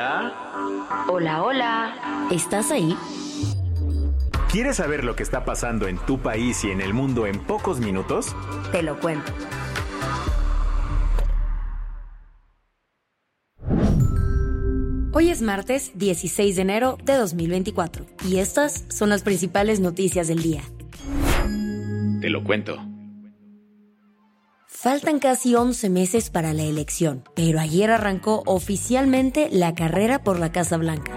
Hola. hola, hola. ¿Estás ahí? ¿Quieres saber lo que está pasando en tu país y en el mundo en pocos minutos? Te lo cuento. Hoy es martes 16 de enero de 2024 y estas son las principales noticias del día. Te lo cuento. Faltan casi 11 meses para la elección, pero ayer arrancó oficialmente la carrera por la Casa Blanca.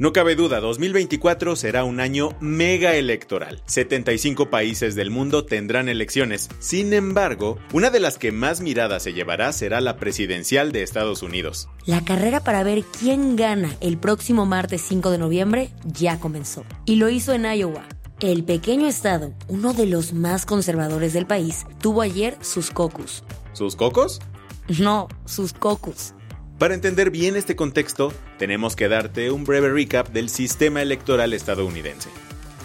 No cabe duda, 2024 será un año mega electoral. 75 países del mundo tendrán elecciones. Sin embargo, una de las que más mirada se llevará será la presidencial de Estados Unidos. La carrera para ver quién gana el próximo martes 5 de noviembre ya comenzó. Y lo hizo en Iowa. El pequeño estado, uno de los más conservadores del país, tuvo ayer sus caucus. ¿Sus cocos? No, sus caucus. Para entender bien este contexto, tenemos que darte un breve recap del sistema electoral estadounidense.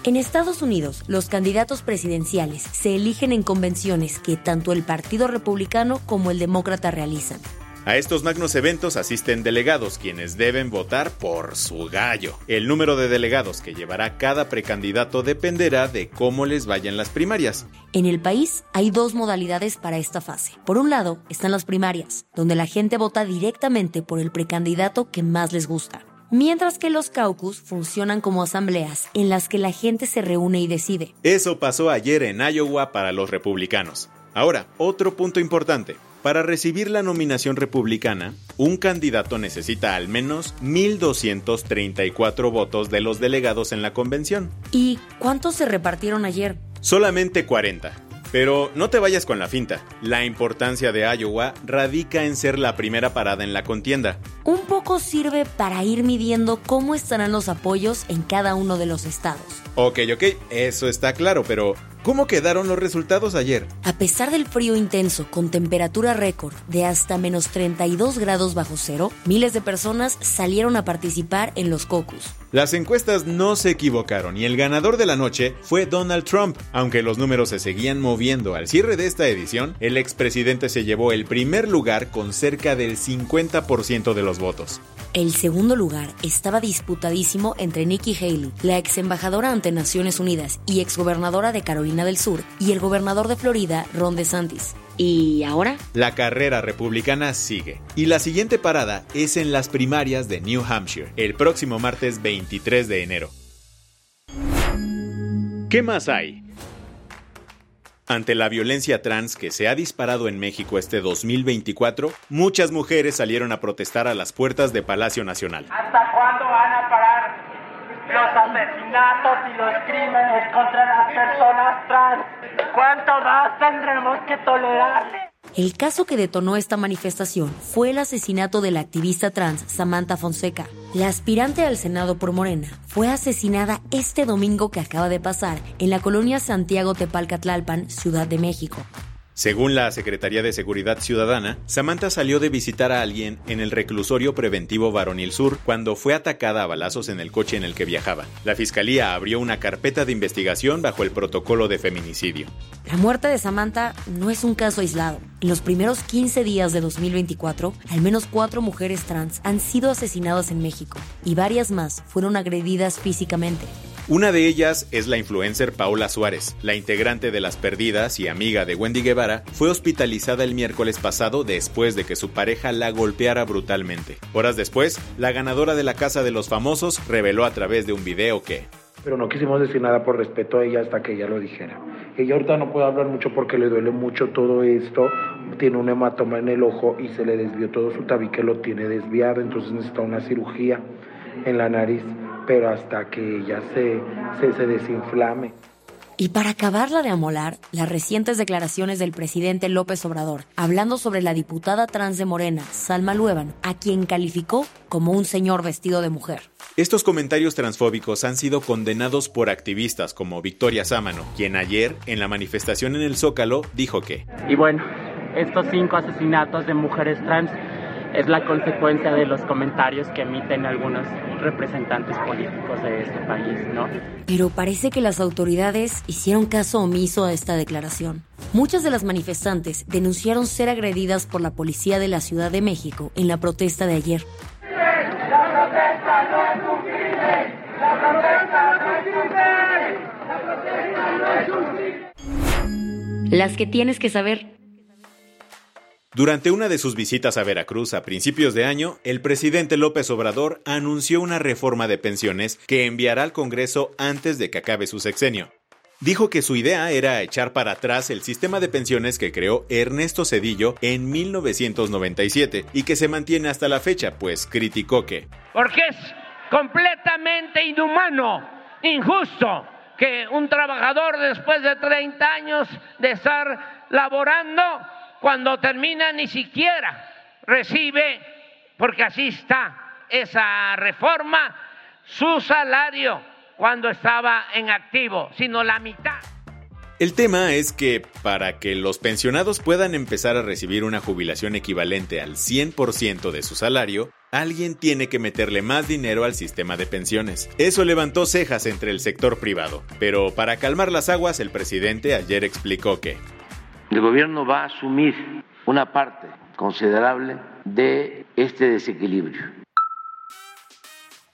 En Estados Unidos, los candidatos presidenciales se eligen en convenciones que tanto el Partido Republicano como el Demócrata realizan. A estos magnos eventos asisten delegados quienes deben votar por su gallo. El número de delegados que llevará cada precandidato dependerá de cómo les vayan las primarias. En el país hay dos modalidades para esta fase. Por un lado están las primarias, donde la gente vota directamente por el precandidato que más les gusta. Mientras que los caucus funcionan como asambleas en las que la gente se reúne y decide. Eso pasó ayer en Iowa para los republicanos. Ahora, otro punto importante. Para recibir la nominación republicana, un candidato necesita al menos 1.234 votos de los delegados en la convención. ¿Y cuántos se repartieron ayer? Solamente 40. Pero no te vayas con la finta. La importancia de Iowa radica en ser la primera parada en la contienda. Un poco sirve para ir midiendo cómo estarán los apoyos en cada uno de los estados. Ok, ok, eso está claro, pero ¿cómo quedaron los resultados ayer? A pesar del frío intenso con temperatura récord de hasta menos 32 grados bajo cero, miles de personas salieron a participar en los caucus. Las encuestas no se equivocaron y el ganador de la noche fue Donald Trump. Aunque los números se seguían moviendo al cierre de esta edición, el expresidente se llevó el primer lugar con cerca del 50% de los votos. El segundo lugar estaba disputadísimo entre Nikki Haley, la ex embajadora ante Naciones Unidas y exgobernadora de Carolina del Sur, y el gobernador de Florida, Ron DeSantis. ¿Y ahora? La carrera republicana sigue. Y la siguiente parada es en las primarias de New Hampshire, el próximo martes 23 de enero. ¿Qué más hay? Ante la violencia trans que se ha disparado en México este 2024, muchas mujeres salieron a protestar a las puertas de Palacio Nacional. ¿Hasta cuándo van a parar los y los crímenes contra las personas trans? El caso que detonó esta manifestación fue el asesinato de la activista trans Samantha Fonseca. La aspirante al Senado por Morena fue asesinada este domingo que acaba de pasar en la colonia Santiago Tepalcatlalpan, Ciudad de México. Según la Secretaría de Seguridad Ciudadana, Samantha salió de visitar a alguien en el reclusorio preventivo Varonil Sur cuando fue atacada a balazos en el coche en el que viajaba. La fiscalía abrió una carpeta de investigación bajo el protocolo de feminicidio. La muerte de Samantha no es un caso aislado. En los primeros 15 días de 2024, al menos cuatro mujeres trans han sido asesinadas en México y varias más fueron agredidas físicamente. Una de ellas es la influencer Paola Suárez, la integrante de Las Perdidas y amiga de Wendy Guevara, fue hospitalizada el miércoles pasado después de que su pareja la golpeara brutalmente. Horas después, la ganadora de la Casa de los Famosos reveló a través de un video que pero no quisimos decir nada por respeto a ella hasta que ella lo dijera. Ella ahorita no puede hablar mucho porque le duele mucho todo esto, tiene un hematoma en el ojo y se le desvió todo su tabique, lo tiene desviado, entonces necesita una cirugía en la nariz pero hasta que ella se, se, se desinflame. Y para acabarla de amolar, las recientes declaraciones del presidente López Obrador, hablando sobre la diputada trans de Morena, Salma Luevan, a quien calificó como un señor vestido de mujer. Estos comentarios transfóbicos han sido condenados por activistas como Victoria Sámano, quien ayer, en la manifestación en el Zócalo, dijo que... Y bueno, estos cinco asesinatos de mujeres trans es la consecuencia de los comentarios que emiten algunos representantes políticos de este país, ¿no? Pero parece que las autoridades hicieron caso omiso a esta declaración. Muchas de las manifestantes denunciaron ser agredidas por la policía de la Ciudad de México en la protesta de ayer. La protesta no es un crimen. La protesta no es un crimen. La protesta no es un crimen. Las que tienes que saber. Durante una de sus visitas a Veracruz a principios de año, el presidente López Obrador anunció una reforma de pensiones que enviará al Congreso antes de que acabe su sexenio. Dijo que su idea era echar para atrás el sistema de pensiones que creó Ernesto Cedillo en 1997 y que se mantiene hasta la fecha, pues criticó que... Porque es completamente inhumano, injusto, que un trabajador después de 30 años de estar laborando cuando termina ni siquiera recibe, porque así está esa reforma, su salario cuando estaba en activo, sino la mitad. El tema es que para que los pensionados puedan empezar a recibir una jubilación equivalente al 100% de su salario, alguien tiene que meterle más dinero al sistema de pensiones. Eso levantó cejas entre el sector privado, pero para calmar las aguas el presidente ayer explicó que el gobierno va a asumir una parte considerable de este desequilibrio.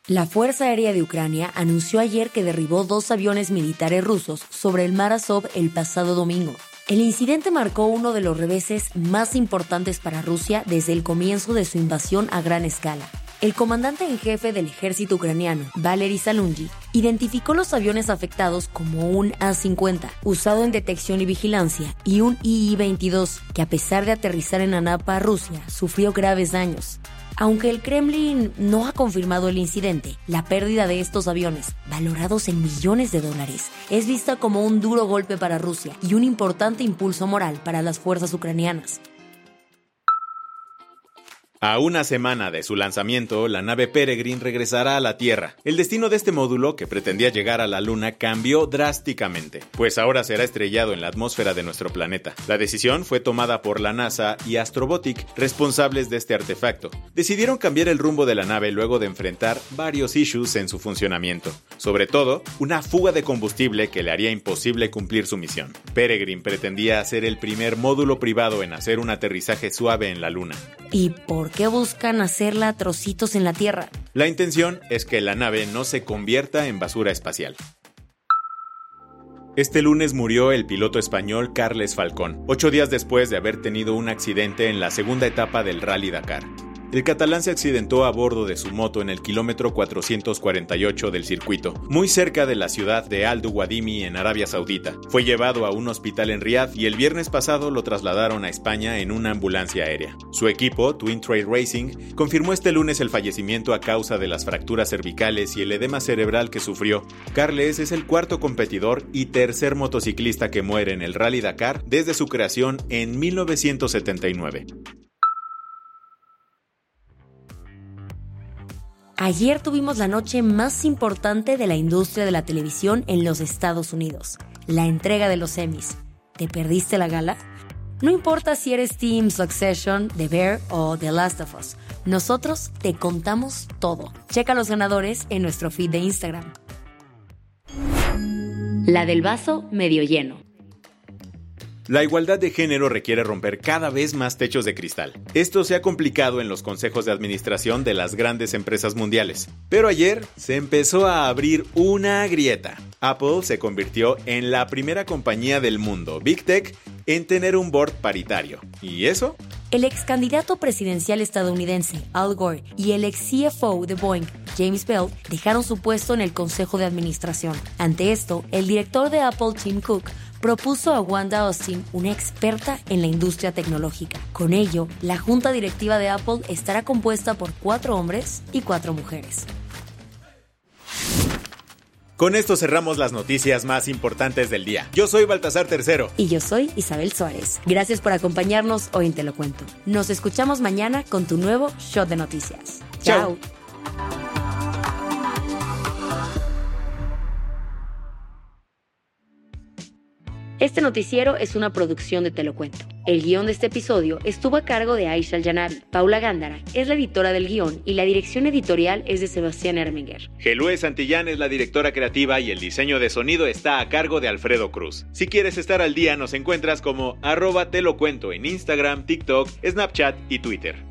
La Fuerza Aérea de Ucrania anunció ayer que derribó dos aviones militares rusos sobre el mar Azov el pasado domingo. El incidente marcó uno de los reveses más importantes para Rusia desde el comienzo de su invasión a gran escala. El comandante en jefe del ejército ucraniano, Valery Salungi, identificó los aviones afectados como un A-50, usado en detección y vigilancia, y un II-22, que a pesar de aterrizar en Anapa, Rusia, sufrió graves daños. Aunque el Kremlin no ha confirmado el incidente, la pérdida de estos aviones, valorados en millones de dólares, es vista como un duro golpe para Rusia y un importante impulso moral para las fuerzas ucranianas. A una semana de su lanzamiento, la nave Peregrine regresará a la Tierra. El destino de este módulo, que pretendía llegar a la Luna, cambió drásticamente, pues ahora será estrellado en la atmósfera de nuestro planeta. La decisión fue tomada por la NASA y Astrobotic, responsables de este artefacto. Decidieron cambiar el rumbo de la nave luego de enfrentar varios issues en su funcionamiento, sobre todo una fuga de combustible que le haría imposible cumplir su misión. Peregrine pretendía hacer el primer módulo privado en hacer un aterrizaje suave en la Luna. ¿Y por qué buscan hacerla a trocitos en la Tierra? La intención es que la nave no se convierta en basura espacial. Este lunes murió el piloto español Carles Falcón, ocho días después de haber tenido un accidente en la segunda etapa del Rally Dakar. El catalán se accidentó a bordo de su moto en el kilómetro 448 del circuito, muy cerca de la ciudad de Al Duwadimi en Arabia Saudita. Fue llevado a un hospital en Riyadh y el viernes pasado lo trasladaron a España en una ambulancia aérea. Su equipo, Twin Trade Racing, confirmó este lunes el fallecimiento a causa de las fracturas cervicales y el edema cerebral que sufrió. Carles es el cuarto competidor y tercer motociclista que muere en el Rally Dakar desde su creación en 1979. Ayer tuvimos la noche más importante de la industria de la televisión en los Estados Unidos, la entrega de los Emmys. ¿Te perdiste la gala? No importa si eres Team Succession, The Bear o The Last of Us, nosotros te contamos todo. Checa los ganadores en nuestro feed de Instagram. La del vaso medio lleno. La igualdad de género requiere romper cada vez más techos de cristal. Esto se ha complicado en los consejos de administración de las grandes empresas mundiales. Pero ayer se empezó a abrir una grieta. Apple se convirtió en la primera compañía del mundo, Big Tech, en tener un board paritario. ¿Y eso? El ex candidato presidencial estadounidense, Al Gore, y el ex CFO de Boeing, James Bell, dejaron su puesto en el consejo de administración. Ante esto, el director de Apple, Tim Cook, propuso a Wanda Austin, una experta en la industria tecnológica. Con ello, la junta directiva de Apple estará compuesta por cuatro hombres y cuatro mujeres. Con esto cerramos las noticias más importantes del día. Yo soy Baltasar Tercero. Y yo soy Isabel Suárez. Gracias por acompañarnos hoy en Te lo cuento. Nos escuchamos mañana con tu nuevo Shot de Noticias. Chao. Este noticiero es una producción de Te cuento. El guion de este episodio estuvo a cargo de Aisha Yanabi. Paula Gándara es la editora del guion y la dirección editorial es de Sebastián Erminger. Gelúe Santillán es la directora creativa y el diseño de sonido está a cargo de Alfredo Cruz. Si quieres estar al día, nos encuentras como arroba te en Instagram, TikTok, Snapchat y Twitter.